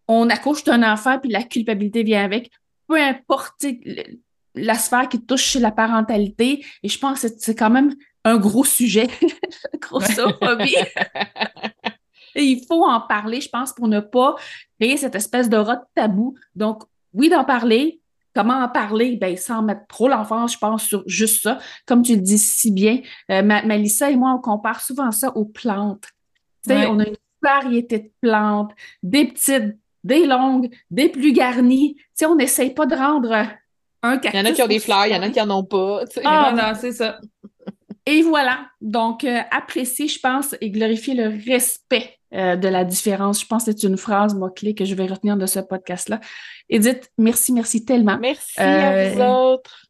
on accouche d'un enfant puis la culpabilité vient avec. Peu importe la sphère qui touche la parentalité. Et je pense que c'est- c'est quand même un gros sujet, la grossophobie. Et il faut en parler, je pense, pour ne pas créer cette espèce de tabou. Donc, oui, d'en parler. Comment en parler? Ben, sans mettre trop l'enfance, je pense, sur juste ça. Comme tu le dis si bien, euh, Ma- Malissa et moi, on compare souvent ça aux plantes. Ouais. on a une variété de plantes, des petites, des longues, des plus garnies. On n'essaye pas de rendre euh, un cactus. Il y en a qui ont des fleurs, il y en a qui en ont pas. Ah non, c'est ça. Et voilà. Donc, euh, apprécier, je pense, et glorifier le respect euh, de la différence. Je pense que c'est une phrase, moi, clé que je vais retenir de ce podcast-là. Edith, merci, merci tellement. Merci Euh, à vous autres.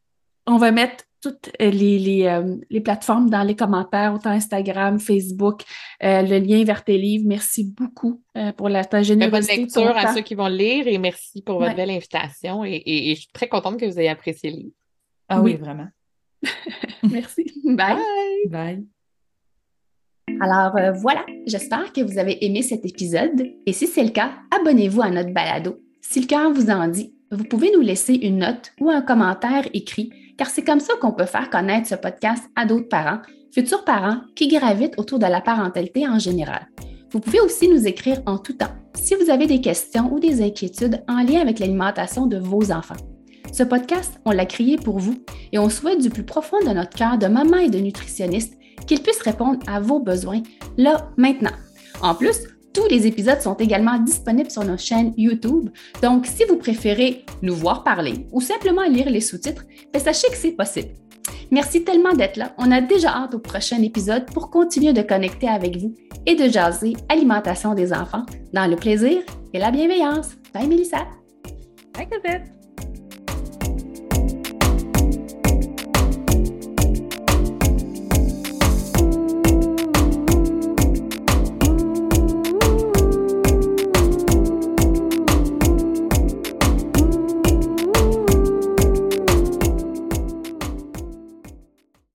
On va mettre toutes les, les, euh, les plateformes dans les commentaires, autant Instagram, Facebook, euh, le lien vers tes livres. Merci beaucoup euh, pour la, ta bonne générosité. ton lecture à temps. ceux qui vont le lire et merci pour votre Ouais. belle invitation. Et, et- et je suis très contente que vous ayez apprécié le livre. Ah oui, Oui. vraiment. Merci. Bye. Bye. Alors euh, voilà, j'espère que vous avez aimé cet épisode et si c'est le cas, abonnez-vous à notre balado. Si le cœur vous en dit, vous pouvez nous laisser une note ou un commentaire écrit car c'est comme ça qu'on peut faire connaître ce podcast à d'autres parents, futurs parents qui gravitent autour de la parentalité en général. Vous pouvez aussi nous écrire en tout temps si vous avez des questions ou des inquiétudes en lien avec l'alimentation de vos enfants. Ce podcast, on l'a créé pour vous et on souhaite du plus profond de notre cœur de maman et de nutritionniste qu'il puisse répondre à vos besoins là, maintenant. En plus, tous les épisodes sont également disponibles sur nos chaînes YouTube, donc si vous préférez nous voir parler ou simplement lire les sous-titres, ben, sachez que c'est possible. Merci tellement d'être là. On a déjà hâte au prochain épisode pour continuer de connecter avec vous et de jaser alimentation des enfants dans le plaisir et la bienveillance. Bye Mélissa. Bye Cosette.